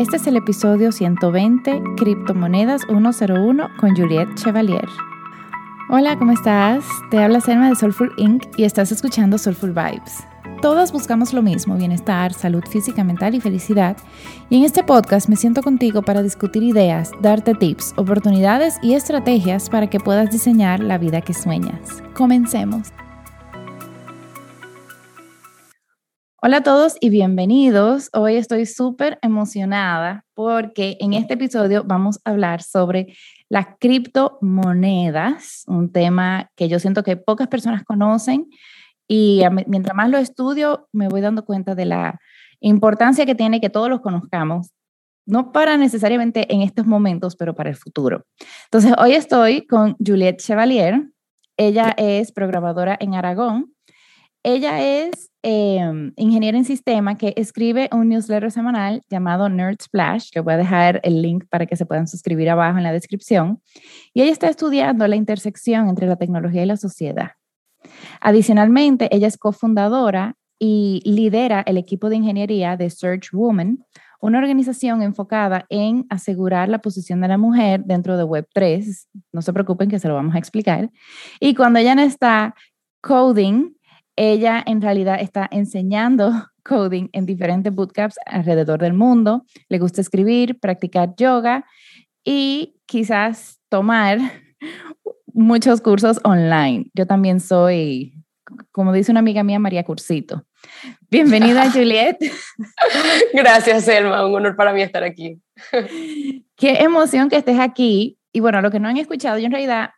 Este es el episodio 120, Criptomonedas 101 con Juliette Chevalier. Hola, ¿cómo estás? Te habla Selma de Soulful Inc. y estás escuchando Soulful Vibes. Todas buscamos lo mismo, bienestar, salud física, mental y felicidad. Y en este podcast me siento contigo para discutir ideas, darte tips, oportunidades y estrategias para que puedas diseñar la vida que sueñas. Comencemos. Hola a todos y bienvenidos. Hoy estoy súper emocionada porque en este episodio vamos a hablar sobre las criptomonedas, un tema que yo siento que pocas personas conocen y mientras más lo estudio me voy dando cuenta de la importancia que tiene que todos los conozcamos, no para necesariamente en estos momentos, pero para el futuro. Entonces, hoy estoy con Juliette Chevalier. Ella es programadora en Aragón. Ella es eh, ingeniera en sistema que escribe un newsletter semanal llamado Nerd Splash, que voy a dejar el link para que se puedan suscribir abajo en la descripción. Y ella está estudiando la intersección entre la tecnología y la sociedad. Adicionalmente, ella es cofundadora y lidera el equipo de ingeniería de Search Woman, una organización enfocada en asegurar la posición de la mujer dentro de Web3. No se preocupen que se lo vamos a explicar. Y cuando ella no está coding, ella en realidad está enseñando coding en diferentes bootcamps alrededor del mundo. Le gusta escribir, practicar yoga y quizás tomar muchos cursos online. Yo también soy, como dice una amiga mía, María Cursito. Bienvenida, Juliet. Gracias, Selma. Un honor para mí estar aquí. Qué emoción que estés aquí. Y bueno, lo que no han escuchado, yo en realidad,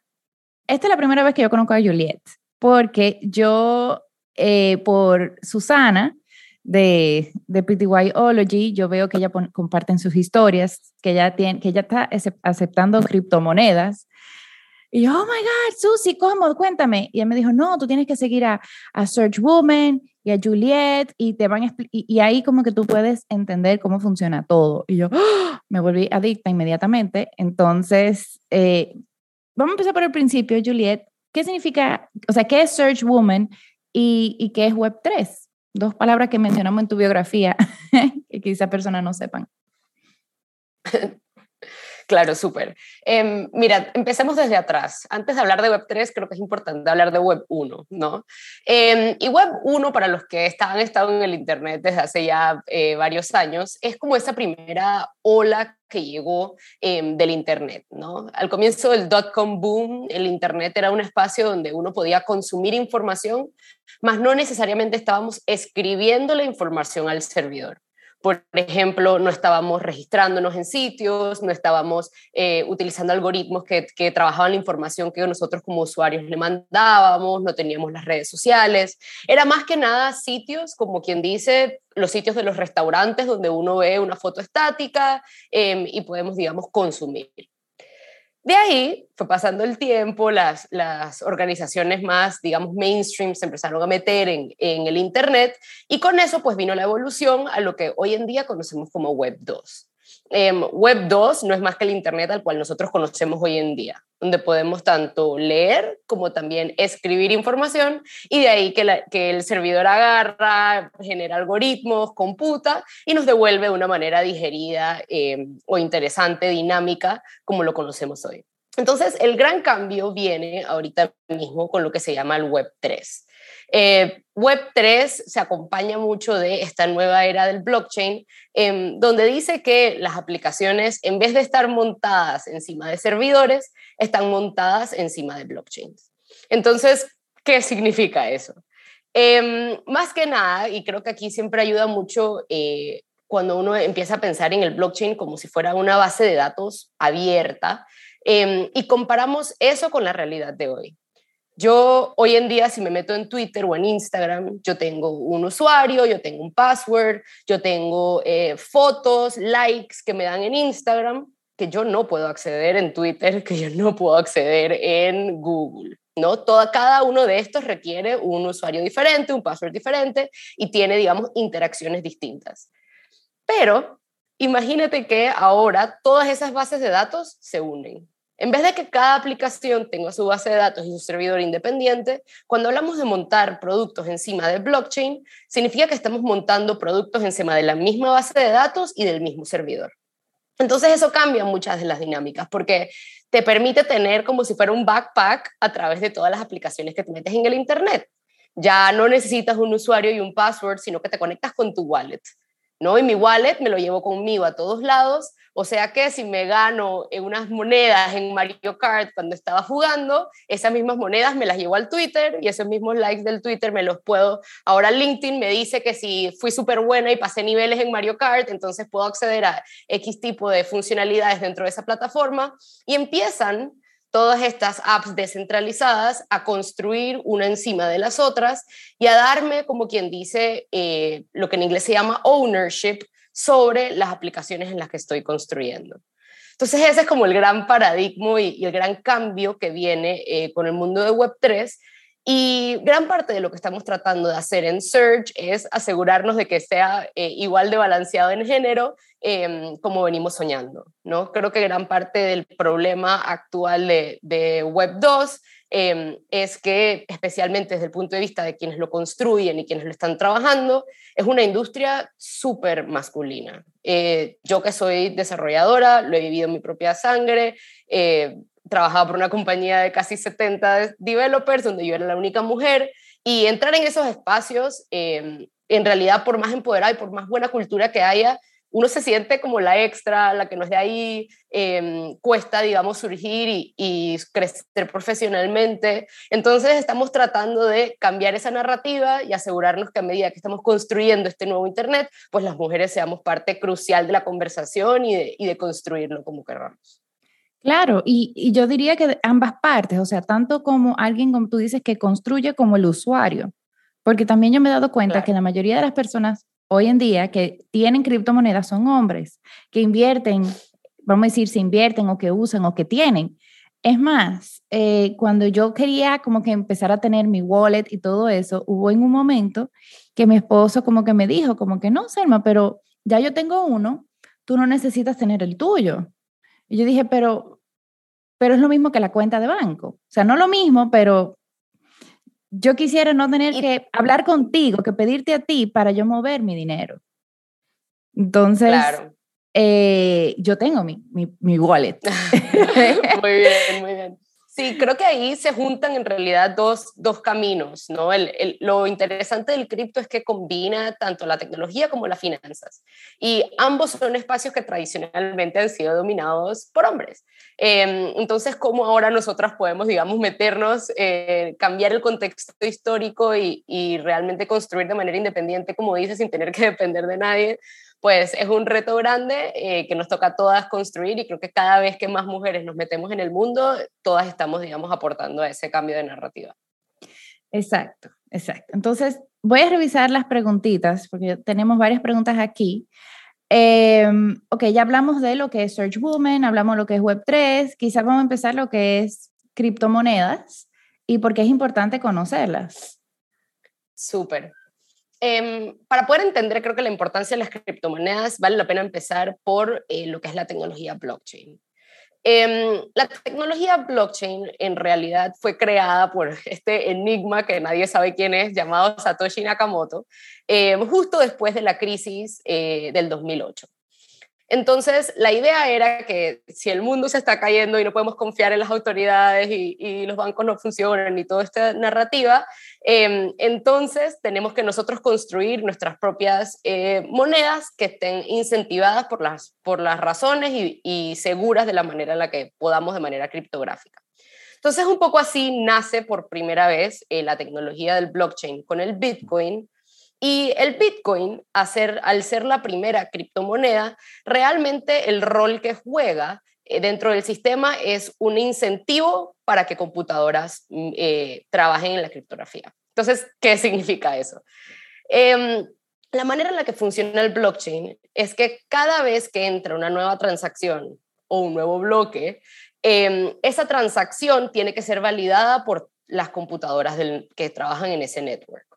esta es la primera vez que yo conozco a Juliet, porque yo eh, por Susana de, de PTYology, yo veo que ella comparte en sus historias que ella, tiene, que ella está aceptando criptomonedas. Y yo, oh my God, Susi, ¿cómo? Cuéntame. Y ella me dijo, no, tú tienes que seguir a, a Search Woman y a Juliet y te van y, y, ahí como que tú puedes entender cómo funciona todo. Y yo ¡oh! me volví adicta inmediatamente. Entonces, eh, vamos a empezar por el principio, Juliet. ¿Qué significa, o sea, qué es Search Woman y, qué es Web3. Dos palabras que mencionamos en tu biografía que quizá personas no sepan. Claro, súper. Eh, mira, empecemos desde atrás. Antes de hablar de Web3, creo que es importante hablar de Web1, ¿no? Eh, y Web1, para los que han estado en el Internet desde hace ya eh, varios años, es como esa primera ola que llegó em, del Internet, ¿no? Al comienzo del dot-com boom, el Internet era un espacio donde uno podía consumir información, mas no necesariamente estábamos escribiendo la información al servidor. Por ejemplo, no estábamos registrándonos en sitios, no estábamos eh, utilizando algoritmos que, trabajaban la información que nosotros como usuarios le mandábamos, no teníamos las redes sociales. Era más que nada sitios, como quien dice, los sitios de los restaurantes donde uno ve una foto estática eh, y podemos, digamos, consumir. De ahí fue pasando el tiempo, las, las organizaciones más, digamos, mainstream se empezaron a meter en, en, el Internet y con eso pues vino la evolución a lo que hoy en día conocemos como Web 2. Em, Web 2 no es más que el Internet al cual nosotros conocemos hoy en día, donde podemos tanto leer como también escribir información y de ahí que, el servidor agarra, genera algoritmos, computa y nos devuelve de una manera digerida em, o interesante, dinámica, como lo conocemos hoy. Entonces, el gran cambio viene ahorita mismo con lo que se llama el Web 3. Eh, Web3 se acompaña mucho de esta nueva era del blockchain, em, donde dice que las aplicaciones, en vez de estar montadas encima de servidores, están montadas encima de blockchains. Entonces, ¿qué significa eso? Em, más que nada, y creo que aquí siempre ayuda mucho eh, cuando uno empieza a pensar en el blockchain como si fuera una base de datos abierta, em, y comparamos eso con la realidad de hoy. Yo hoy en día, si me meto en Twitter o en Instagram, yo tengo un usuario, yo tengo un password, yo tengo eh, fotos, likes que me dan en Instagram, que yo no puedo acceder en Twitter, que yo no puedo acceder en Google. ¿no? Toda, cada uno de estos requiere un usuario diferente, un password diferente y tiene, digamos, interacciones distintas. Pero imagínate que ahora todas esas bases de datos se unen En vez de que cada aplicación tenga su base de datos y su servidor independiente, cuando hablamos de montar productos encima de blockchain, significa que estamos montando productos encima de la misma base de datos y del mismo servidor. Entonces eso cambia muchas de las dinámicas porque te permite tener como si fuera un backpack a través de todas las aplicaciones que te metes en el Internet. Ya no necesitas un usuario y un password, sino que te conectas con tu wallet. ¿No? Y mi wallet me lo llevo conmigo a todos lados, o sea que si me gano unas monedas en Mario Kart cuando estaba jugando, esas mismas monedas me las llevo al Twitter y esos mismos likes del Twitter me los puedo, ahora LinkedIn me dice que si fui súper buena y pasé niveles en Mario Kart, entonces puedo acceder a X tipo de funcionalidades dentro de esa plataforma y empiezan todas estas apps descentralizadas a construir una encima de las otras y a darme, como quien dice, eh, lo que en inglés se llama ownership sobre las aplicaciones en las que estoy construyendo. Entonces ese es como el gran paradigma y, el gran cambio que viene eh, con el mundo de Web3 y gran parte de lo que estamos tratando de hacer en Search es asegurarnos de que sea eh, igual de balanceado en género em, como venimos soñando. ¿no? Creo que gran parte del problema actual de, Web 2 em, es que, especialmente desde el punto de vista de quienes lo construyen y quienes lo están trabajando, es una industria súper masculina. Eh, yo que soy desarrolladora, lo he vivido en mi propia sangre, eh, trabajaba por una compañía de casi 70 developers, donde yo era la única mujer, y entrar en esos espacios, em, en realidad, por más empoderada y por más buena cultura que haya, uno se siente como la extra, la que no es de ahí, em, cuesta, digamos, surgir y, y, crecer profesionalmente. Entonces estamos tratando de cambiar esa narrativa y asegurarnos que a medida que estamos construyendo este nuevo Internet, pues las mujeres seamos parte crucial de la conversación y de, y de construirlo como queramos. Claro, y, yo diría que ambas partes, o sea, tanto como alguien, como tú dices, que construye como el usuario, porque también yo me he dado cuenta que la mayoría de las personas hoy en día que tienen criptomonedas son hombres, que invierten, vamos a decir, se invierten o que usan o que tienen. Es más, eh, cuando yo quería como que empezar a tener mi wallet y todo eso, hubo en un momento que mi esposo como que me dijo, como que no, Selma, pero ya yo tengo uno, tú no necesitas tener el tuyo. Y yo dije, pero, pero es lo mismo que la cuenta de banco. O sea, no lo mismo, pero yo quisiera no tener que hablar contigo, que pedirte a ti para yo mover mi dinero. Entonces, eh, yo tengo mi, mi, mi wallet. muy bien, muy bien. Sí, creo que ahí se juntan en realidad dos, dos caminos, ¿no? El, lo interesante del cripto es que combina tanto la tecnología como las finanzas. Y ambos son espacios que tradicionalmente han sido dominados por hombres. Em, entonces, ¿cómo ahora nosotras podemos, digamos, meternos, eh, cambiar el contexto histórico y, y realmente construir de manera independiente, como dices, sin tener que depender de nadie? Pues es un reto grande eh, que nos toca a todas construir y creo que cada vez que más mujeres nos metemos en el mundo, todas estamos, digamos, aportando a ese cambio de narrativa. Exacto, exacto. Entonces, voy a revisar las preguntitas, porque tenemos varias preguntas aquí. Em, ok, ya hablamos de lo que es Search Woman, hablamos de lo que es Web3, quizás vamos a empezar lo que es criptomonedas y por qué es importante conocerlas. Súper. Em, para poder entender, creo que la importancia de las criptomonedas, vale la pena empezar por eh, lo que es la tecnología blockchain. Em, la tecnología blockchain en realidad fue creada por este enigma que nadie sabe quién es, llamado Satoshi Nakamoto, em, justo después de la crisis eh, del 2008. Entonces, la idea era que si el mundo se está cayendo y no podemos confiar en las autoridades y, los bancos no funcionan y toda esta narrativa, em, entonces tenemos que nosotros construir nuestras propias eh, monedas que estén incentivadas por las, por las razones y, seguras de la manera en la que podamos de manera criptográfica. Entonces, un poco así nace por primera vez eh, la tecnología del blockchain con el Bitcoin, y el Bitcoin, al ser la primera criptomoneda, realmente el rol que juega eh, dentro del sistema es un incentivo para que computadoras mm, eh, trabajen en la criptografía. Entonces, ¿qué significa eso? Em, la manera en la que funciona el blockchain es que cada vez que entra una nueva transacción o un nuevo bloque, em, esa transacción tiene que ser validada por las computadoras que trabajan en ese network.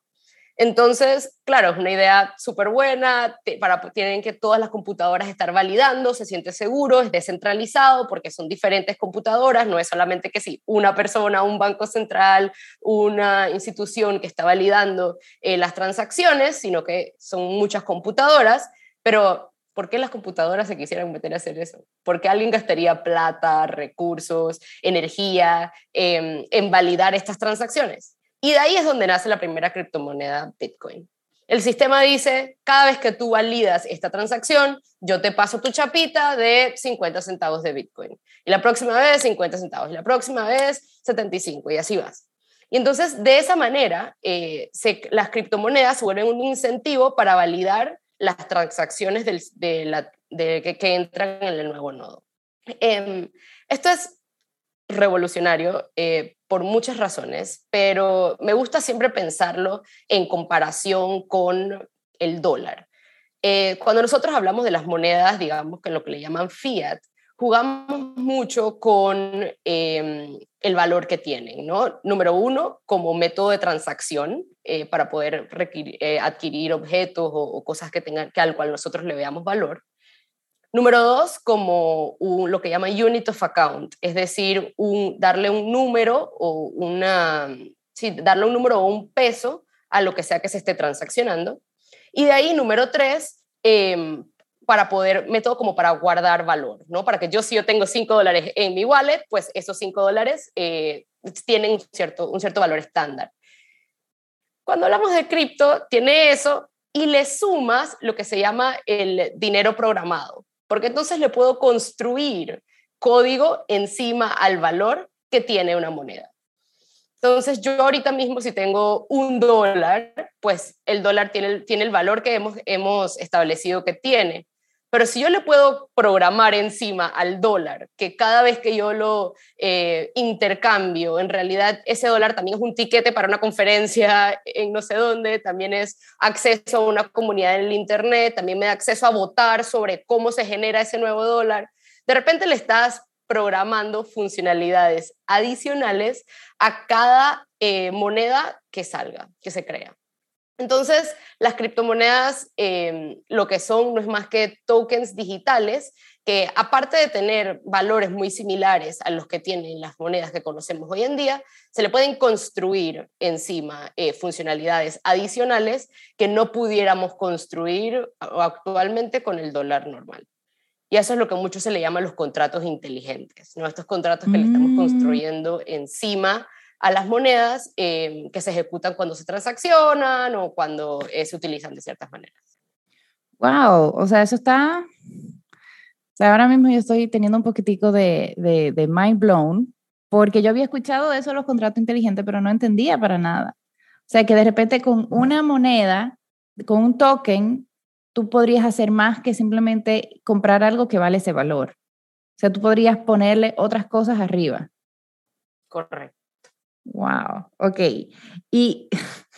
Entonces, claro, es una idea súper buena, para, tienen que todas las computadoras estar validando, se siente seguro, es descentralizado porque son diferentes computadoras, no es solamente que si una persona, un banco central, una institución que está validando eh, las transacciones, sino que son muchas computadoras, pero ¿por qué las computadoras se quisieran meter a hacer eso? ¿Por qué alguien gastaría plata, recursos, energía en validar estas transacciones? Y de ahí es donde nace la primera criptomoneda Bitcoin. El sistema dice, cada vez que tú validas esta transacción, yo te paso tu chapita de 50 centavos de Bitcoin. Y la próxima vez 50 centavos. Y la próxima vez 75. Y así vas. Y entonces, de esa manera, eh, las criptomonedas vuelven un incentivo para validar las transacciones de la, que, entran en el nuevo nodo. Em, esto es revolucionario eh, por muchas razones, pero me gusta siempre pensarlo en comparación con el dólar. Eh, cuando nosotros hablamos de las monedas, digamos que lo que le llaman fiat, jugamos mucho con em, el valor que tienen, ¿no? Número uno, como método de transacción eh, para poder adquirir objetos o, o, cosas que tengan que al cual nosotros le veamos valor. Número dos, como lo que llaman unit of account, es decir, un, darle un número o una, sí, darle un número o un peso a lo que sea que se esté transaccionando. Y de ahí, número tres, em, para poder, método como para guardar valor, ¿no? Para que yo, si yo tengo 5 dólares en mi wallet, pues esos 5 dólares eh, tienen un cierto, un cierto valor estándar. Cuando hablamos de cripto, tiene eso y le sumas lo que se llama el dinero programado porque entonces le puedo construir código encima al valor que tiene una moneda. Entonces yo ahorita mismo si tengo un dólar, pues el dólar tiene el, tiene el valor que hemos, hemos establecido que tiene. Pero si yo le puedo programar encima al dólar, que cada vez que yo lo eh, intercambio, en realidad ese dólar también es un tiquete para una conferencia en no sé dónde, también es acceso a una comunidad en el Internet, también me da acceso a votar sobre cómo se genera ese nuevo dólar. De repente le estás programando funcionalidades adicionales a cada eh, moneda que salga, que se crea. Entonces, las criptomonedas em, lo que son no es más que tokens digitales que aparte de tener valores muy similares a los que tienen las monedas que conocemos hoy en día, se le pueden construir encima eh, funcionalidades adicionales que no pudiéramos construir actualmente con el dólar normal. Y eso es lo que mucho se le llama los contratos inteligentes, ¿no? estos contratos que le estamos mm. construyendo encima a las monedas eh, que se ejecutan cuando se transaccionan o cuando eh, se utilizan de ciertas maneras. Wow, o sea, eso está... O sea, ahora mismo yo estoy teniendo un poquitico de, de, de mind blown, porque yo había escuchado de eso los contratos inteligentes, pero no entendía para nada. O sea, que de repente con una moneda, con un token, tú podrías hacer más que simplemente comprar algo que vale ese valor. O sea, tú podrías ponerle otras cosas arriba. Correcto. Wow, ok. Y,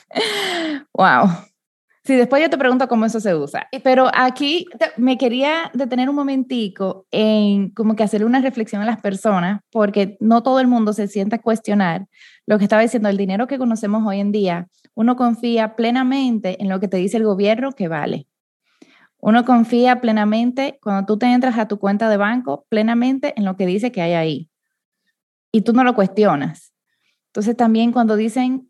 wow. Sí, después yo te pregunto cómo eso se usa. Pero aquí me quería detener un momentico en como que hacer una reflexión a las personas, porque no todo el mundo se sienta a cuestionar lo que estaba diciendo, el dinero que conocemos hoy en día, uno confía plenamente en lo que te dice el gobierno que vale. Uno confía plenamente cuando tú te entras a tu cuenta de banco, plenamente en lo que dice que hay ahí. Y tú no lo cuestionas. Entonces también cuando dicen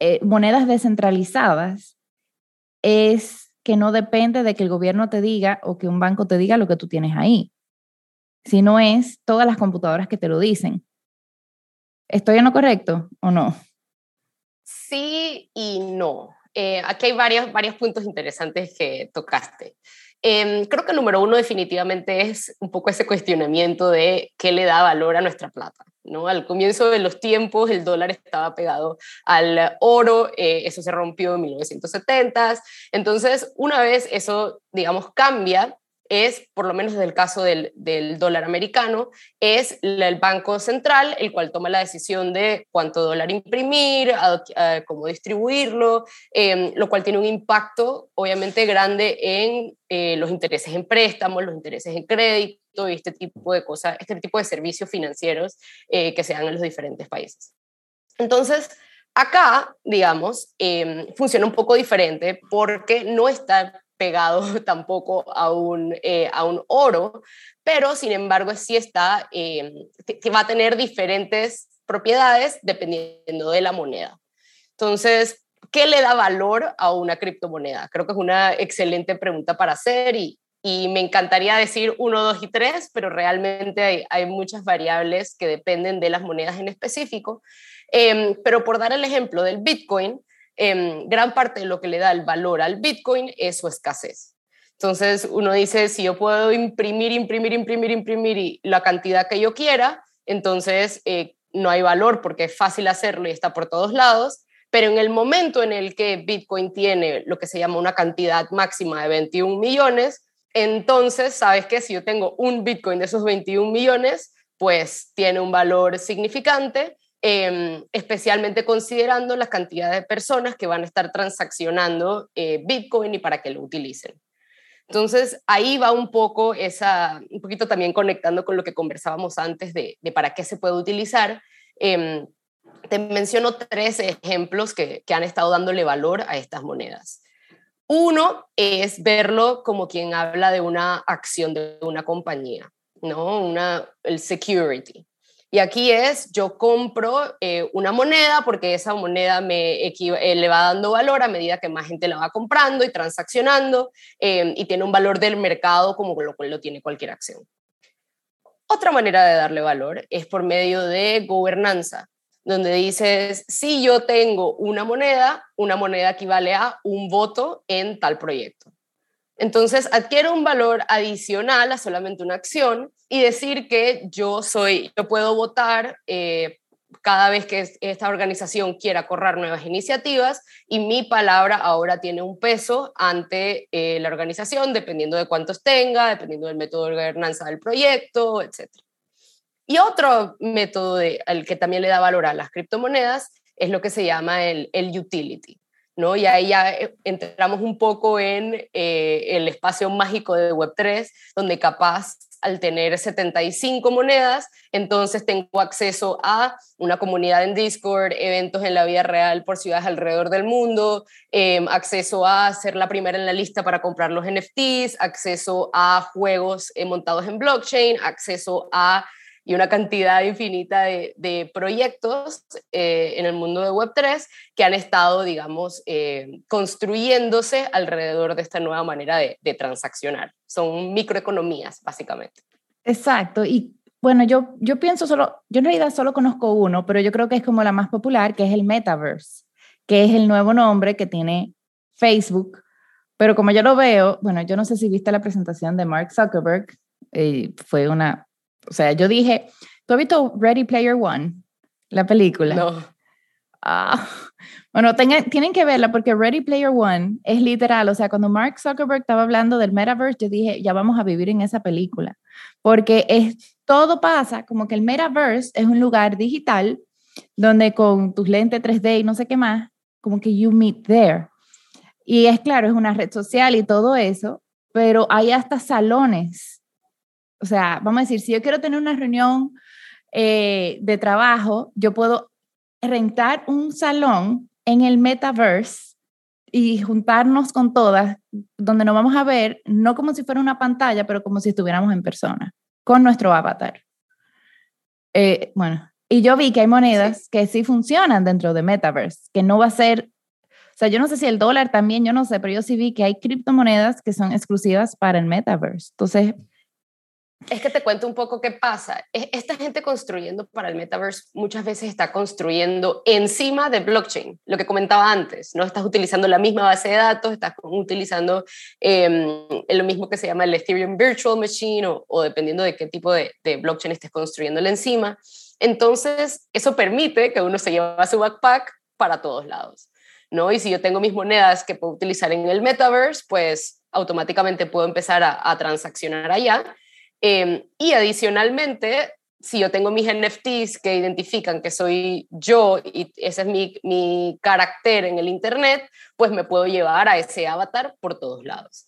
eh, monedas descentralizadas, es que no depende de que el gobierno te diga o que un banco te diga lo que tú tienes ahí, sino es todas las computadoras que te lo dicen. ¿Estoy en lo correcto o no? Sí y no. Eh, aquí hay varios, varios puntos interesantes que tocaste. Em, creo que el número uno definitivamente es un poco ese cuestionamiento de qué le da valor a nuestra plata. ¿No? Al comienzo de los tiempos el dólar estaba pegado al oro, eh, eso se rompió en 1970, entonces una vez eso, digamos, cambia, es, por lo menos desde el caso del, dólar americano, es el Banco Central el cual toma la decisión de cuánto dólar imprimir, cómo distribuirlo, em, lo cual tiene un impacto obviamente grande en eh, los intereses en préstamos, los intereses en crédito y este tipo de cosas, este tipo de servicios financieros eh, que se dan en los diferentes países. Entonces, Acá, digamos, em, funciona un poco diferente porque no está pegado tampoco a un, eh, a un oro, pero sin embargo sí está, em, que va a tener diferentes propiedades dependiendo de la moneda. Entonces, ¿qué le da valor a una criptomoneda? Creo que es una excelente pregunta para hacer y, y me encantaría decir uno, dos y tres, pero realmente hay, hay muchas variables que dependen de las monedas en específico. Em, pero por dar el ejemplo del Bitcoin, em, gran parte de lo que le da el valor al Bitcoin es su escasez. Entonces uno dice, si yo puedo imprimir, imprimir, imprimir, imprimir la cantidad que yo quiera, entonces eh, no hay valor porque es fácil hacerlo y está por todos lados. Pero en el momento en el que Bitcoin tiene lo que se llama una cantidad máxima de 21 millones, entonces, ¿sabes que Si yo tengo un Bitcoin de esos 21 millones, pues tiene un valor significante, em, especialmente considerando la cantidad de personas que van a estar transaccionando eh, Bitcoin y para que lo utilicen. Entonces, ahí va un poco esa, un poquito también conectando con lo que conversábamos antes de, para qué se puede utilizar. Em, te menciono tres ejemplos que, que han estado dándole valor a estas monedas. Uno es verlo como quien habla de una acción de una compañía, ¿no? Una, el security. Y aquí es, yo compro eh, una moneda porque esa moneda me eh, le va dando valor a medida que más gente la va comprando y transaccionando eh, y tiene un valor del mercado como lo cual lo tiene cualquier acción. Otra manera de darle valor es por medio de gobernanza donde dices, si yo tengo una moneda, una moneda equivale a un voto en tal proyecto. Entonces adquiere un valor adicional a solamente una acción y decir que yo soy, yo puedo votar eh, cada vez que esta organización quiera correr nuevas iniciativas y mi palabra ahora tiene un peso ante eh, la organización dependiendo de cuántos tenga, dependiendo del método de gobernanza del proyecto, etc. Y otro método al que también le da valor a las criptomonedas es lo que se llama el, el utility. ¿no? Y ahí ya eh, entramos un poco en eh, el espacio mágico de Web3, donde capaz al tener 75 monedas, entonces tengo acceso a una comunidad en Discord, eventos en la vida real por ciudades alrededor del mundo, em, acceso a ser la primera en la lista para comprar los NFTs, acceso a juegos eh, montados en blockchain, acceso a y una cantidad infinita de, proyectos eh, en el mundo de Web3 que han estado, digamos, eh, construyéndose alrededor de esta nueva manera de, transaccionar. Son microeconomías, básicamente. Exacto. Y bueno, yo, yo pienso solo, yo en realidad solo conozco uno, pero yo creo que es como la más popular, que es el Metaverse, que es el nuevo nombre que tiene Facebook. Pero como yo lo veo, bueno, yo no sé si viste la presentación de Mark Zuckerberg, eh, fue una o sea, yo dije, ¿tú has visto Ready Player One? La película. No. Ah, bueno, tienen que verla porque Ready Player One es literal, o sea, cuando Mark Zuckerberg estaba hablando del metaverse, yo dije, ya vamos a vivir en esa película, porque es, todo pasa como que el metaverse es un lugar digital donde con tus lentes 3D y no sé qué más, como que you meet there. Y es claro, es una red social y todo eso, pero hay hasta salones o sea, vamos a decir, si yo quiero tener una reunión eh, de trabajo, yo puedo rentar un salón en el metaverse y juntarnos con todas, donde nos vamos a ver, no como si fuera una pantalla, pero como si estuviéramos en persona, con nuestro avatar. Eh, bueno, y yo vi que hay monedas que sí funcionan dentro de metaverse, que no va a ser, o sea, yo no sé si el dólar también, yo no sé, pero yo sí vi que hay criptomonedas que son exclusivas para el metaverse. Entonces, es que te cuento un poco qué pasa. Esta gente construyendo para el metaverse muchas veces está construyendo encima de blockchain, lo que comentaba antes, ¿no? Estás utilizando la misma base de datos, estás utilizando em, lo mismo que se llama el Ethereum Virtual Machine o, dependiendo de qué tipo de, blockchain estés construyéndole encima. Entonces, eso permite que uno se lleve su backpack para todos lados, ¿no? Y si yo tengo mis monedas que puedo utilizar en el metaverse, pues automáticamente puedo empezar a transaccionar allá Em, y adicionalmente, si yo tengo mis NFTs que identifican que soy yo y ese es mi, mi carácter en el Internet, pues me puedo llevar a ese avatar por todos lados.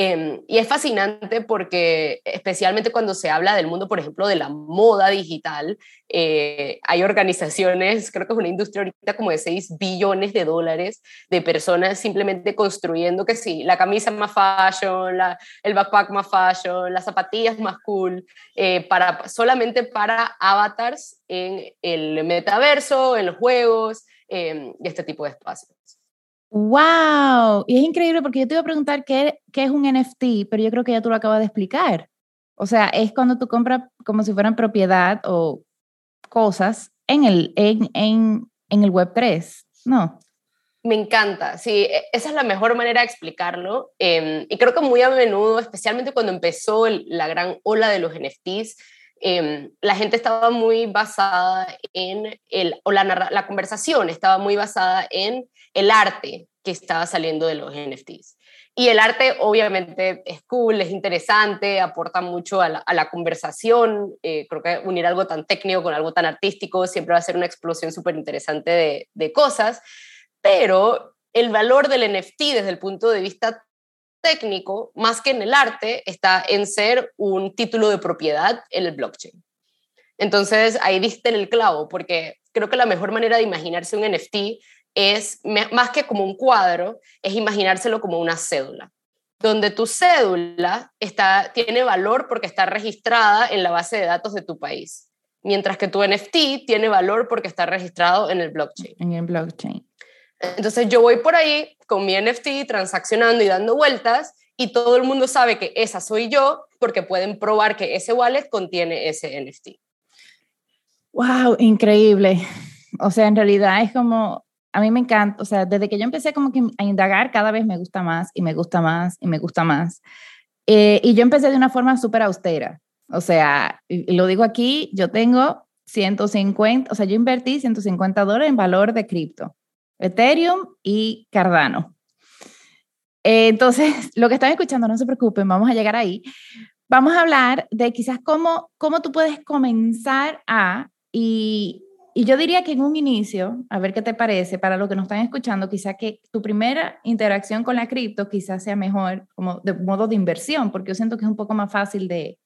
Em, y es fascinante porque, especialmente cuando se habla del mundo, por ejemplo, de la moda digital, eh, hay organizaciones, creo que es una industria ahorita como de 6 billones de dólares de personas simplemente construyendo que sí, la camisa más fashion, el backpack más fashion, las zapatillas más cool, eh, para, solamente para avatars en el metaverso, en los juegos em, y este tipo de espacios. ¡Wow! Y es increíble porque yo te iba a preguntar qué, qué es un NFT, pero yo creo que ya tú lo acabas de explicar. O sea, es cuando tú compras como si fueran propiedad o cosas en el, en, en, en el Web3, ¿no? Me encanta, sí, e, esa es la mejor manera de explicarlo. Em, y creo que muy a menudo, especialmente cuando empezó la gran ola de los NFTs, em, la gente estaba muy basada en el, o la, conversación estaba muy basada en el arte que estaba saliendo de los NFTs. Y el arte obviamente es cool, es interesante, aporta mucho a la, conversación. Eh, creo que unir algo tan técnico con algo tan artístico siempre va a ser una explosión súper interesante de, de cosas. Pero el valor del NFT desde el punto de vista técnico, más que en el arte, está en ser un título de propiedad en el blockchain. Entonces ahí diste el clavo, porque creo que la mejor manera de imaginarse un NFT es, más que como un cuadro, es imaginárselo como una cédula, donde tu cédula está, tiene valor porque está registrada en la base de datos de tu país, mientras que tu NFT tiene valor porque está registrado en el blockchain. En el blockchain. Entonces yo voy por ahí con mi NFT transaccionando y dando vueltas y todo el mundo sabe que esa soy yo porque pueden probar que ese wallet contiene ese NFT. Wow, increíble. O sea, en realidad es como a mí me encanta, o sea, desde que yo empecé como que a indagar, cada vez me gusta más y me gusta más y me gusta más. Eh, y yo empecé de una forma súper austera. O sea, lo digo aquí, yo tengo 150, o sea, yo invertí 150 dólares en valor de cripto, Ethereum y Cardano. Eh, entonces, lo que están escuchando, no se preocupen, vamos a llegar ahí. Vamos a hablar de quizás cómo, cómo tú puedes comenzar a, y, y yo diría que en un inicio, a ver qué te parece, para los que nos están escuchando, quizá que tu primera interacción con la cripto quizás sea mejor como de modo de inversión, porque yo siento que es un poco más fácil de,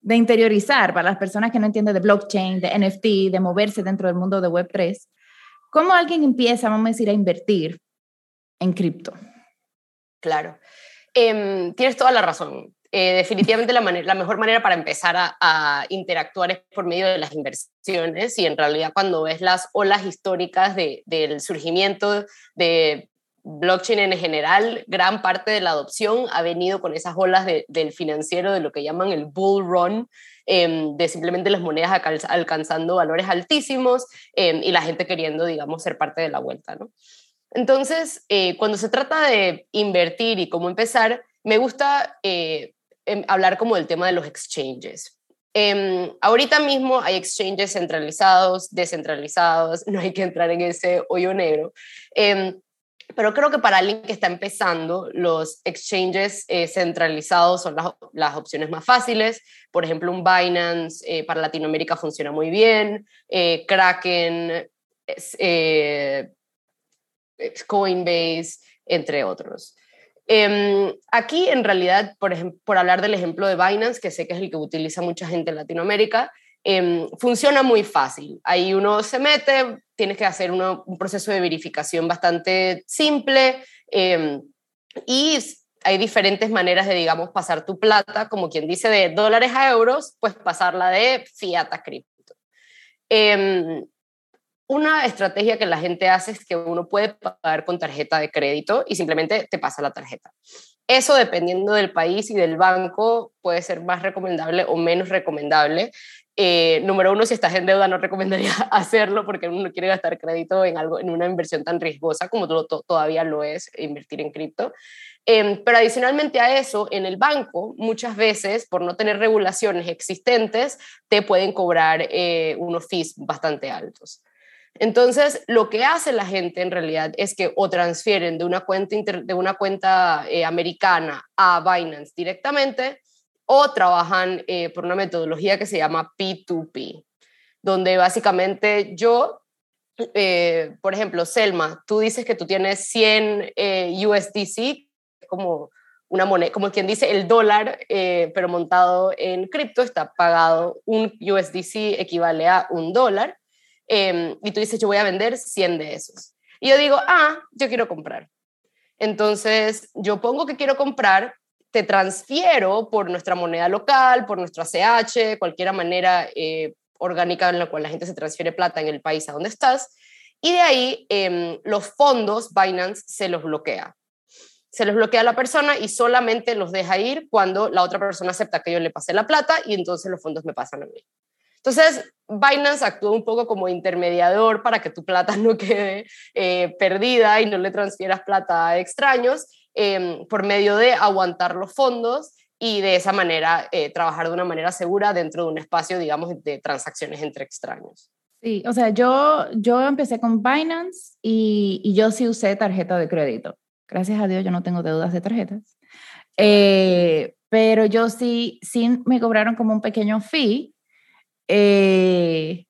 de interiorizar para las personas que no entienden de blockchain, de NFT, de moverse dentro del mundo de Web3. ¿Cómo alguien empieza, vamos a decir, a invertir en cripto? Claro. Em, tienes toda la razón. Eh, definitivamente la, mejor manera para empezar a, interactuar es por medio de las inversiones y en realidad cuando ves las olas históricas del surgimiento de blockchain en general, gran parte de la adopción ha venido con esas olas del financiero, de lo que llaman el bull run, em, de simplemente las monedas alcanzando valores altísimos em, y la gente queriendo, digamos, ser parte de la vuelta. ¿no? Entonces, eh, cuando se trata de invertir y cómo empezar, me gusta eh, Em, hablar como del tema de los exchanges. Eh, ahorita mismo hay exchanges centralizados, descentralizados, no hay que entrar en ese hoyo negro. Eh, pero creo que para alguien que está empezando, los exchanges eh, centralizados son las, las, opciones más fáciles. Por ejemplo, un Binance eh, para Latinoamérica funciona muy bien, Kraken, Coinbase, entre otros. Em, aquí, en realidad, por, por hablar del ejemplo de Binance, que sé que es el que utiliza mucha gente en Latinoamérica, em, funciona muy fácil. Ahí uno se mete, tienes que hacer un proceso de verificación bastante simple em, y hay diferentes maneras de, digamos, pasar tu plata, como quien dice, de dólares a euros, pues pasarla de fiat a cripto. Una estrategia que la gente hace es que uno puede pagar con tarjeta de crédito y simplemente te pasa la tarjeta. Eso dependiendo del país y del banco puede ser más recomendable o menos recomendable. Eh, número uno, si estás en deuda no recomendaría hacerlo porque uno no quiere gastar crédito en algo en una inversión tan riesgosa como todavía lo es invertir en cripto. Em, pero adicionalmente a eso, en el banco, muchas veces, por no tener regulaciones existentes, te pueden cobrar eh, unos fees bastante altos. Entonces, lo que hace la gente en realidad es que o transfieren de una cuenta, de una cuenta eh, americana a Binance directamente o trabajan eh, por una metodología que se llama P2P, donde básicamente yo, eh, por ejemplo, Selma, tú dices que tú tienes 100 USDC, como una moneda, como quien dice, el dólar, eh, pero montado en cripto, está pagado, un USDC equivale a un dólar, em, y tú dices, yo voy a vender 100 de esos. Y yo digo, ah, yo quiero comprar. Entonces, yo pongo que quiero comprar, te transfiero por nuestra moneda local, por nuestro ACH, cualquier manera eh, orgánica en la cual la gente se transfiere plata en el país a donde estás, y de ahí em, los fondos Binance se los bloquea. Se los bloquea a la persona y solamente los deja ir cuando la otra persona acepta que yo le pase la plata y entonces los fondos me pasan a mí. Entonces, Binance actúa un poco como intermediador para que tu plata no quede eh, perdida y no le transfieras plata a extraños em, por medio de aguantar los fondos y de esa manera eh, trabajar de una manera segura dentro de un espacio, digamos, de transacciones entre extraños. Sí, o sea, yo, yo empecé con Binance y, y yo sí usé tarjeta de crédito. Gracias a Dios yo no tengo deudas de tarjetas. Eh, pero yo sí, sí me cobraron como un pequeño fee eh,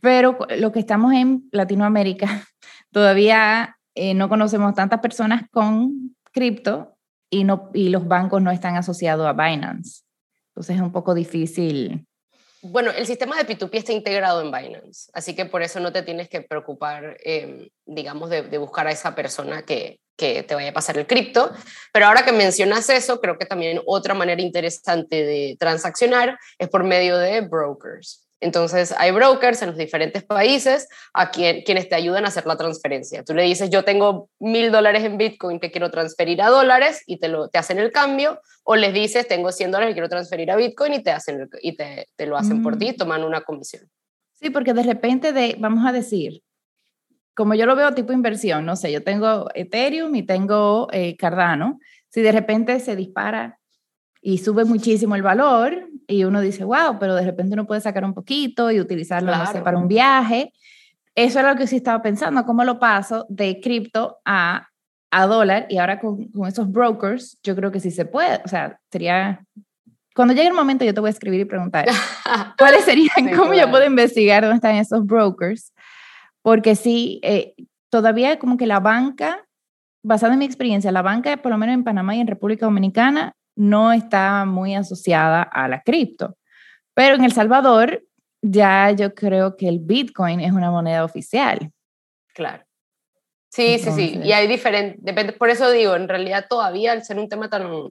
pero lo que estamos en Latinoamérica, todavía eh, no conocemos tantas personas con cripto y, no, y los bancos no están asociados a Binance. Entonces es un poco difícil. Bueno, el sistema de P2P está integrado en Binance, así que por eso no te tienes que preocupar, em, digamos, de, de, buscar a esa persona que, que te vaya a pasar el cripto. Pero ahora que mencionas eso, creo que también otra manera interesante de transaccionar es por medio de brokers. Entonces, hay brokers en los diferentes países a quien, quienes te ayudan a hacer la transferencia. Tú le dices, yo tengo mil dólares en Bitcoin que quiero transferir a dólares y te, lo, te hacen el cambio, o les dices, tengo 100 dólares que quiero transferir a Bitcoin y te, hacen y te, te lo hacen por ti mm. toman una comisión. Sí, porque de repente, de, vamos a decir, como yo lo veo tipo inversión, no sé, yo tengo Ethereum y tengo eh, Cardano, si de repente se dispara y sube muchísimo el valor y uno dice, wow, pero de repente uno puede sacar un poquito y utilizarlo, no sé, para un viaje. Eso era lo que sí estaba pensando, cómo lo paso de cripto a, a dólar y ahora con, con, esos brokers, yo creo que sí se puede, o sea, sería... Cuando llegue el momento yo te voy a escribir y preguntar cuáles serían, cómo yo puedo investigar dónde están esos brokers, porque sí, eh, todavía como que la banca, basada en mi experiencia, la banca, por lo menos en Panamá y en República Dominicana, no está muy asociada a la cripto. Pero en El Salvador ya yo creo que el Bitcoin es una moneda oficial. Claro. Sí, sí, sí. Y hay diferentes, depende, por eso digo, en realidad todavía al ser un tema tan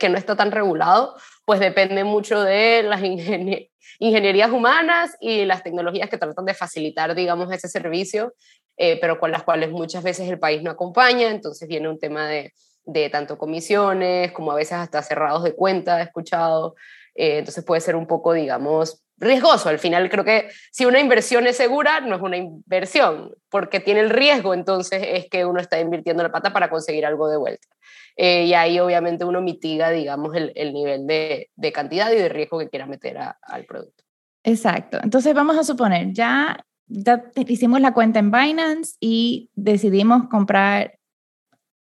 que no está tan regulado, pues depende mucho de las ingenierías humanas y las tecnologías que tratan de facilitar, digamos, ese servicio, eh, pero con las cuales muchas veces el país no acompaña, entonces viene un tema de de tanto comisiones como a veces hasta cerrados de cuenta, he escuchado. Eh, entonces puede ser un poco, digamos, riesgoso. Al final creo que si una inversión es segura, no es una inversión, porque tiene el riesgo, entonces es que uno está invirtiendo la pata para conseguir algo de vuelta. Eh, y ahí obviamente uno mitiga, digamos, el, el nivel de, de, cantidad y de riesgo que quiera meter al producto. Exacto. Entonces vamos a suponer, ya, ya hicimos la cuenta en Binance y decidimos comprar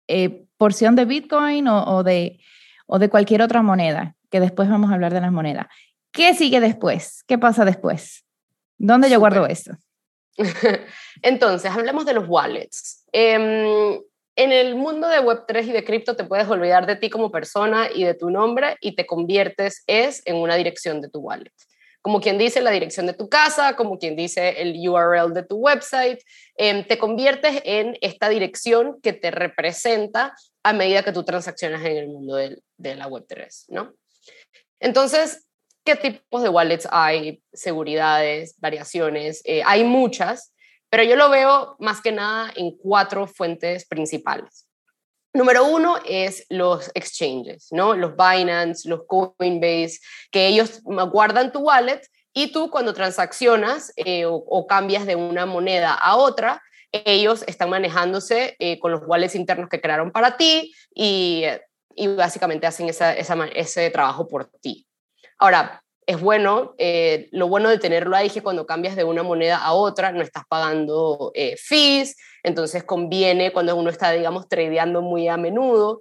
eh, porción de Bitcoin o, de, o de cualquier otra moneda, que después vamos a hablar de las monedas. ¿Qué sigue después? ¿Qué pasa después? ¿Dónde yo guardo eso? Entonces, hablemos de los wallets. Em, en el mundo de Web3 y de cripto te puedes olvidar de ti como persona y de tu nombre y te conviertes es en una dirección de tu wallet como quien dice la dirección de tu casa, como quien dice el URL de tu website, em, te conviertes en esta dirección que te representa a medida que tú transaccionas en el mundo de, la Web3, ¿no? Entonces, ¿qué tipos de wallets hay? Seguridades, variaciones, eh, hay muchas, pero yo lo veo más que nada en cuatro fuentes principales. Número uno es los exchanges, ¿no? Los Binance, los Coinbase, que ellos guardan tu wallet y tú cuando transaccionas eh, o, cambias de una moneda a otra, ellos están manejándose eh, con los wallets internos que crearon para ti y, y básicamente hacen ese trabajo por ti. Ahora, es bueno, eh, lo bueno de tenerlo ahí es que cuando cambias de una moneda a otra no estás pagando eh, fees, entonces conviene cuando uno está, digamos, tradeando muy a menudo,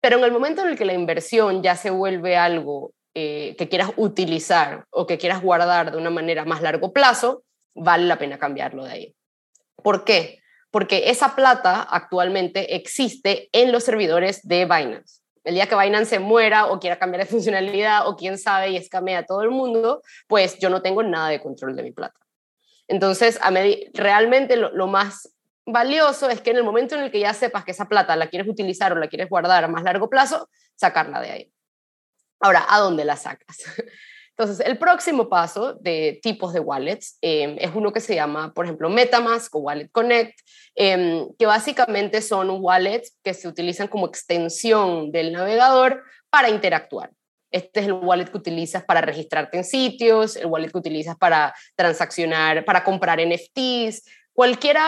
pero en el momento en el que la inversión ya se vuelve algo eh, que quieras utilizar o que quieras guardar de una manera más largo plazo, vale la pena cambiarlo de ahí. ¿Por qué? Porque esa plata actualmente existe en los servidores de Binance. El día que Binance se muera o quiera cambiar de funcionalidad o quién sabe y escamea a todo el mundo, pues yo no tengo nada de control de mi plata. Entonces, a realmente lo, más valioso es que en el momento en el que ya sepas que esa plata la quieres utilizar o la quieres guardar a más largo plazo, sacarla de ahí. Ahora, ¿a dónde la sacas? Entonces, el próximo paso de tipos de wallets em, es uno que se llama, por ejemplo, Metamask o Wallet Connect, em, que básicamente son wallets que se utilizan como extensión del navegador para interactuar. Este es el wallet que utilizas para registrarte en sitios, el wallet que utilizas para transaccionar, para comprar NFTs, cualquier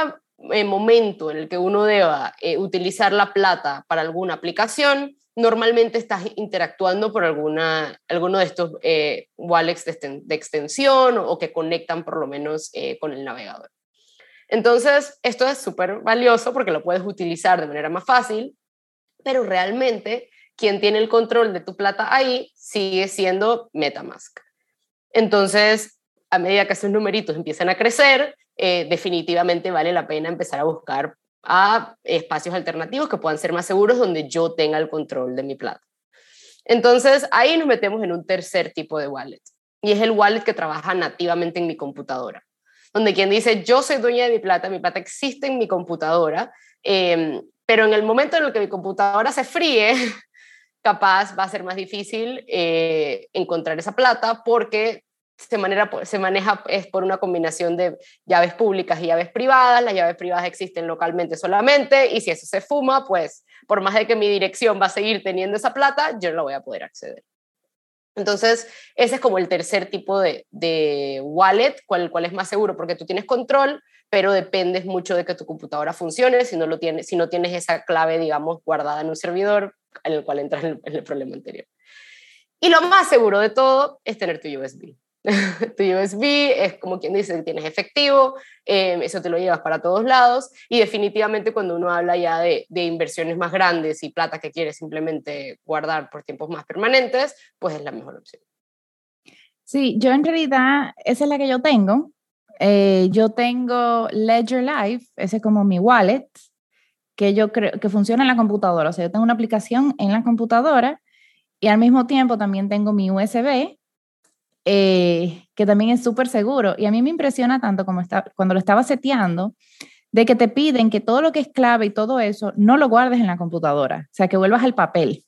eh, momento en el que uno deba eh, utilizar la plata para alguna aplicación, normalmente estás interactuando por alguna, alguno de estos eh, wallets de, extensión o que conectan por lo menos eh, con el navegador. Entonces, esto es súper valioso porque lo puedes utilizar de manera más fácil, pero realmente quien tiene el control de tu plata ahí sigue siendo Metamask. Entonces, a medida que esos numeritos empiezan a crecer, eh, definitivamente vale la pena empezar a buscar a espacios alternativos que puedan ser más seguros donde yo tenga el control de mi plata. Entonces, ahí nos metemos en un tercer tipo de wallet, y es el wallet que trabaja nativamente en mi computadora, donde quien dice, yo soy dueña de mi plata, mi plata existe en mi computadora, em, pero en el momento en el que mi computadora se fríe, capaz va a ser más difícil eh, encontrar esa plata porque se, manera, se maneja es por una combinación de llaves públicas y llaves privadas. Las llaves privadas existen localmente solamente y si eso se fuma, pues por más de que mi dirección va a seguir teniendo esa plata, yo no voy a poder acceder. Entonces, ese es como el tercer tipo de, de wallet, cual, cual es más seguro porque tú tienes control, pero dependes mucho de que tu computadora funcione. Si no, lo tienes, si no tienes esa clave, digamos, guardada en un servidor, en el cual entras en el problema anterior. Y lo más seguro de todo es tener tu USB. tu USB es como quien dice que tienes efectivo, em, eso te lo llevas para todos lados y definitivamente cuando uno habla ya de, de, inversiones más grandes y plata que quieres simplemente guardar por tiempos más permanentes, pues es la mejor opción. Sí, yo en realidad esa es la que yo tengo. Eh, yo tengo Ledger Live, ese es como mi wallet, que yo creo que funciona en la computadora. O sea, yo tengo una aplicación en la computadora y al mismo tiempo también tengo mi USB eh, que también es súper seguro. Y a mí me impresiona tanto como está, cuando lo estaba seteando, de que te piden que todo lo que es clave y todo eso no lo guardes en la computadora, o sea, que vuelvas al papel.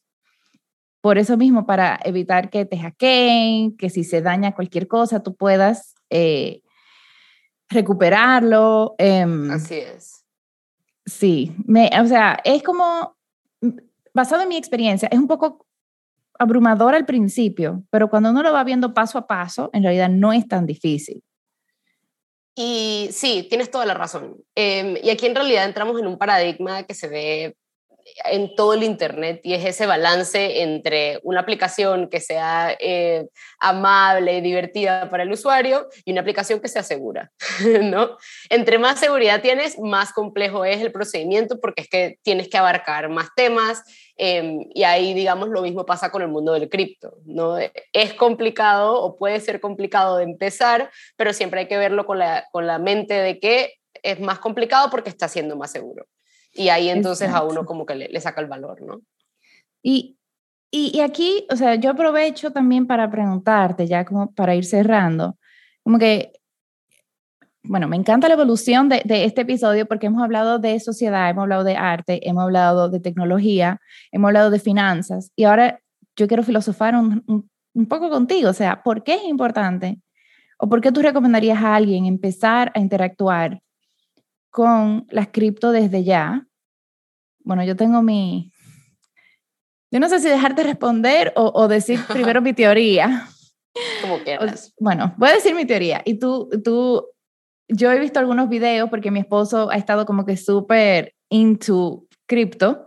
Por eso mismo, para evitar que te hackeen, que si se daña cualquier cosa, tú puedas eh, recuperarlo. Em, Así es. Sí, me, o sea, es como, basado en mi experiencia, es un poco abrumador al principio, pero cuando uno lo va viendo paso a paso, en realidad no es tan difícil. Y sí, tienes toda la razón. Em, y aquí en realidad entramos en un paradigma que se ve en todo el Internet y es ese balance entre una aplicación que sea eh, amable y divertida para el usuario y una aplicación que sea segura, ¿no? Entre más seguridad tienes, más complejo es el procedimiento porque es que tienes que abarcar más temas em, y ahí, digamos, lo mismo pasa con el mundo del cripto, ¿no? Es complicado o puede ser complicado de empezar, pero siempre hay que verlo con la, con la mente de que es más complicado porque está siendo más seguro. Y ahí entonces a uno como que le, saca el valor, ¿no? Y, y, aquí, o sea, yo aprovecho también para preguntarte, ya como para ir cerrando, como que, bueno, me encanta la evolución de, de, este episodio porque hemos hablado de sociedad, hemos hablado de arte, hemos hablado de tecnología, hemos hablado de finanzas y ahora yo quiero filosofar un, un, un poco contigo, o sea, ¿por qué es importante? ¿O por qué tú recomendarías a alguien empezar a interactuar con las cripto desde ya. Bueno, yo tengo mi... Yo no sé si dejarte responder o, decir primero mi teoría. Como quieras. Bueno, voy a decir mi teoría. Y tú, tú, yo he visto algunos videos porque mi esposo ha estado como que súper into cripto.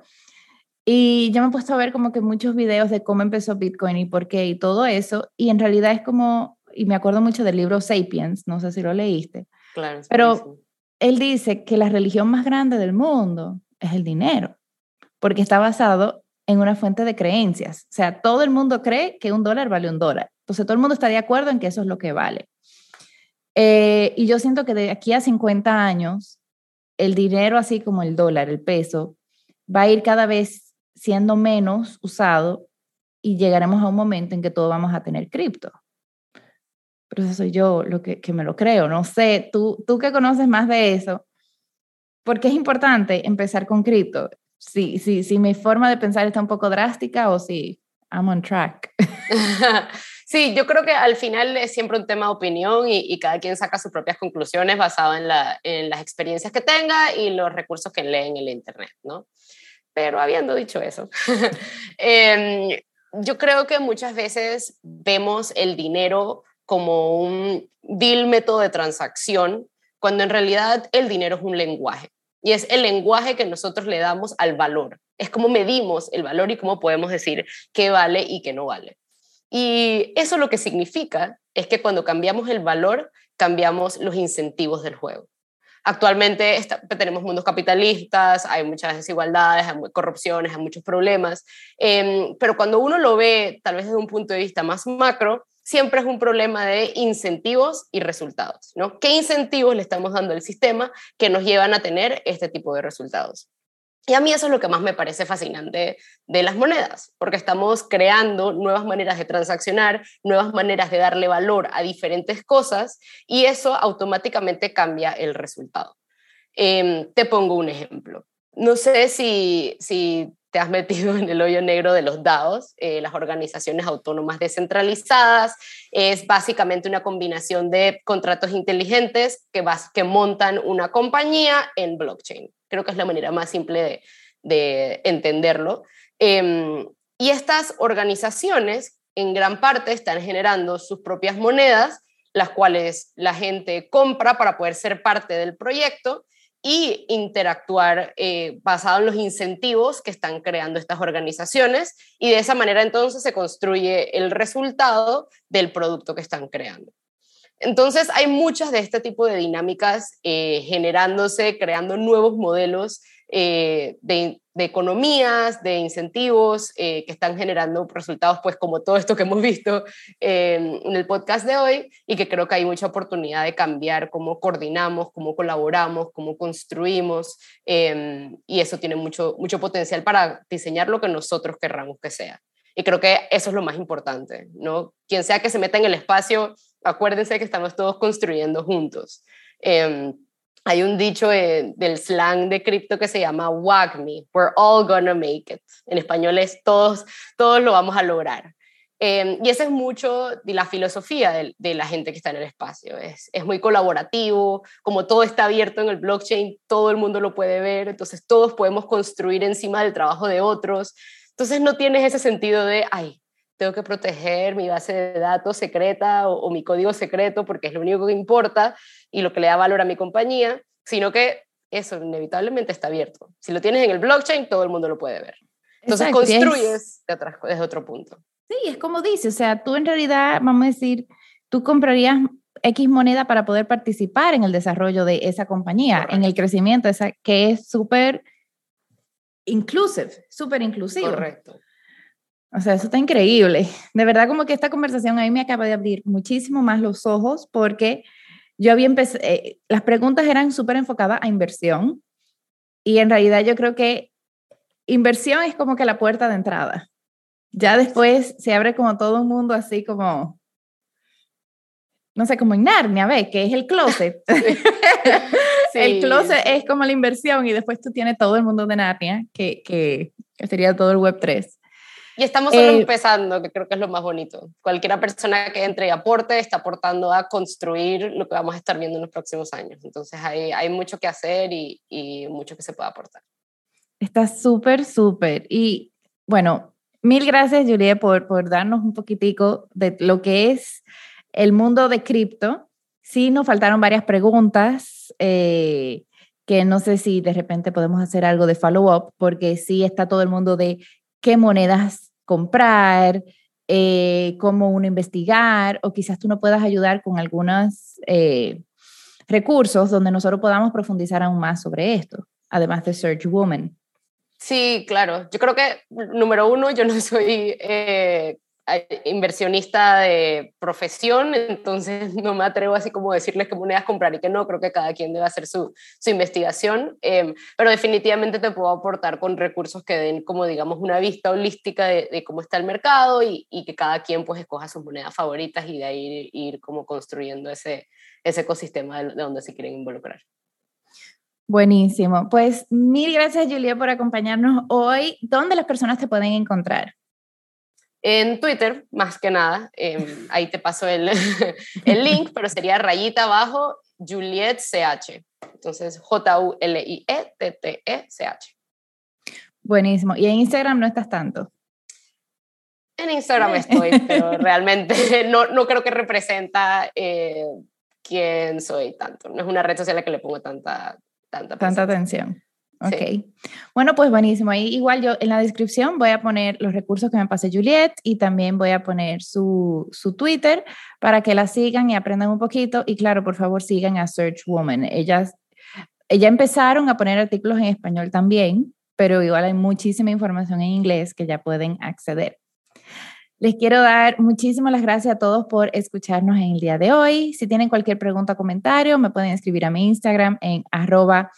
Y yo me he puesto a ver como que muchos videos de cómo empezó Bitcoin y por qué y todo eso. Y en realidad es como, y me acuerdo mucho del libro Sapiens, no sé si lo leíste. Claro. Pero él dice que la religión más grande del mundo es el dinero, porque está basado en una fuente de creencias. O sea, todo el mundo cree que un dólar vale un dólar. Entonces, todo el mundo está de acuerdo en que eso es lo que vale. Eh, y yo siento que de aquí a 50 años, el dinero, así como el dólar, el peso, va a ir cada vez siendo menos usado y llegaremos a un momento en que todos vamos a tener cripto. Pero eso soy yo lo que, que me lo creo. No sé, tú, tú que conoces más de eso, ¿por qué es importante empezar con cripto? Si, si, si mi forma de pensar está un poco drástica o si I'm on track. Sí, yo creo que al final es siempre un tema de opinión y, cada quien saca sus propias conclusiones basado en, la, en, las experiencias que tenga y los recursos que lee en el Internet, ¿no? Pero habiendo dicho eso, em, yo creo que muchas veces vemos el dinero como un vil método de transacción, cuando en realidad el dinero es un lenguaje. Y es el lenguaje que nosotros le damos al valor. Es como medimos el valor y cómo podemos decir qué vale y qué no vale. Y eso lo que significa es que cuando cambiamos el valor, cambiamos los incentivos del juego. Actualmente tenemos mundos capitalistas, hay muchas desigualdades, hay corrupciones, hay muchos problemas, em, pero cuando uno lo ve tal vez desde un punto de vista más macro, siempre es un problema de incentivos y resultados. ¿Qué incentivos le estamos dando al sistema que nos llevan a tener este tipo de resultados? Y a mí eso es lo que más me parece fascinante de las monedas, porque estamos creando nuevas maneras de transaccionar, nuevas maneras de darle valor a diferentes cosas y eso automáticamente cambia el resultado. Em, te pongo un ejemplo. No sé si, si te has metido en el hoyo negro de los DAOs, eh, las organizaciones autónomas descentralizadas. Es básicamente una combinación de contratos inteligentes que, vas, que montan una compañía en blockchain. Creo que es la manera más simple de, entenderlo. Em, y estas organizaciones en gran parte están generando sus propias monedas, las cuales la gente compra para poder ser parte del proyecto y interactuar eh, basado en los incentivos que están creando estas organizaciones y de esa manera entonces se construye el resultado del producto que están creando. Entonces hay muchas de este tipo de dinámicas eh, generándose, creando nuevos modelos eh, de, economías, de incentivos eh, que están generando resultados, pues como todo esto que hemos visto en el podcast de hoy y que creo que hay mucha oportunidad de cambiar cómo coordinamos, cómo colaboramos, cómo construimos y eso tiene mucho, mucho potencial para diseñar lo que nosotros querramos que sea. Y creo que eso es lo más importante, ¿no? Quien sea que se meta en el espacio acuérdense que estamos todos construyendo juntos. Em, hay un dicho del slang de cripto que se llama WAGME, we're all gonna make it. En español es todos, todos lo vamos a lograr. Em, y esa es mucho de la filosofía de, de, la gente que está en el espacio. Es, es muy colaborativo, como todo está abierto en el blockchain, todo el mundo lo puede ver, entonces todos podemos construir encima del trabajo de otros. Entonces no tienes ese sentido de, ay, tengo que proteger mi base de datos secreta o, mi código secreto porque es lo único que importa y lo que le da valor a mi compañía, sino que eso inevitablemente está abierto. Si lo tienes en el blockchain, todo el mundo lo puede ver. Entonces construyes de desde otro punto. Sí, es como dice, o sea, tú en realidad, vamos a decir, tú comprarías X moneda para poder participar en el desarrollo de esa compañía, en el crecimiento, esa, que es súper inclusive, súper inclusivo. Correcto. O sea, eso está increíble. De verdad, como que esta conversación a mí me acaba de abrir muchísimo más los ojos porque yo había empezado, eh, las preguntas eran súper enfocadas a inversión y en realidad yo creo que inversión es como que la puerta de entrada. Ya después se abre como todo un mundo así como, no sé, como en Narnia, ¿ves? Que es el closet. el closet es como la inversión y después tú tienes todo el mundo de Narnia, que, que sería todo el Web 3. Y estamos solo eh, empezando, que creo que es lo más bonito. Cualquiera persona que entre y aporte está aportando a construir lo que vamos a estar viendo en los próximos años. Entonces hay, hay mucho que hacer y, y mucho que se puede aportar. Está súper, súper. Y bueno, mil gracias, Julie, por, por darnos un poquitico de lo que es el mundo de cripto. Sí, nos faltaron varias preguntas. Eh, que no sé si de repente podemos hacer algo de follow-up, porque sí está todo el mundo de qué monedas comprar, eh, cómo uno investigar, o quizás tú no puedas ayudar con algunos eh, recursos donde nosotros podamos profundizar aún más sobre esto, además de Search Woman. Sí, claro. Yo creo que, número uno, yo no soy eh, inversionista de profesión, entonces no me atrevo así como a decirles qué monedas comprar y que no, creo que cada quien debe hacer su, su investigación, em, pero definitivamente te puedo aportar con recursos que den como digamos una vista holística de, cómo está el mercado y, que cada quien pues escoja sus monedas favoritas y de ahí ir, como construyendo ese, ese ecosistema de, de donde se quieren involucrar. Buenísimo. Pues mil gracias, Julia, por acompañarnos hoy. ¿Dónde las personas te pueden encontrar? En Twitter, más que nada, em, ahí te paso el, el, link, pero sería rayita abajo Juliet CH. Entonces, J-U-L-I-E-T-T-E-C-H. Buenísimo. ¿Y en Instagram no estás tanto? En Instagram estoy, pero realmente no, no creo que representa eh, quién soy tanto. No es una red social a la que le pongo tanta, tanta, tanta atención. Ok. Bueno, pues buenísimo. Ahí igual yo en la descripción voy a poner los recursos que me pase Juliet y también voy a poner su, su Twitter para que la sigan y aprendan un poquito. Y claro, por favor sigan a Search Woman. Ellas, ella empezaron a poner artículos en español también, pero igual hay muchísima información en inglés que ya pueden acceder. Les quiero dar muchísimas las gracias a todos por escucharnos en el día de hoy. Si tienen cualquier pregunta o comentario, me pueden escribir a mi Instagram en arroba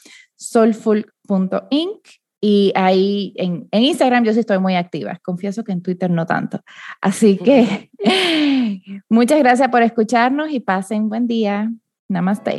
soulful.inc y ahí en, en, Instagram yo sí estoy muy activa. Confieso que en Twitter no tanto. Así que muchas gracias por escucharnos y pasen buen día. Namaste.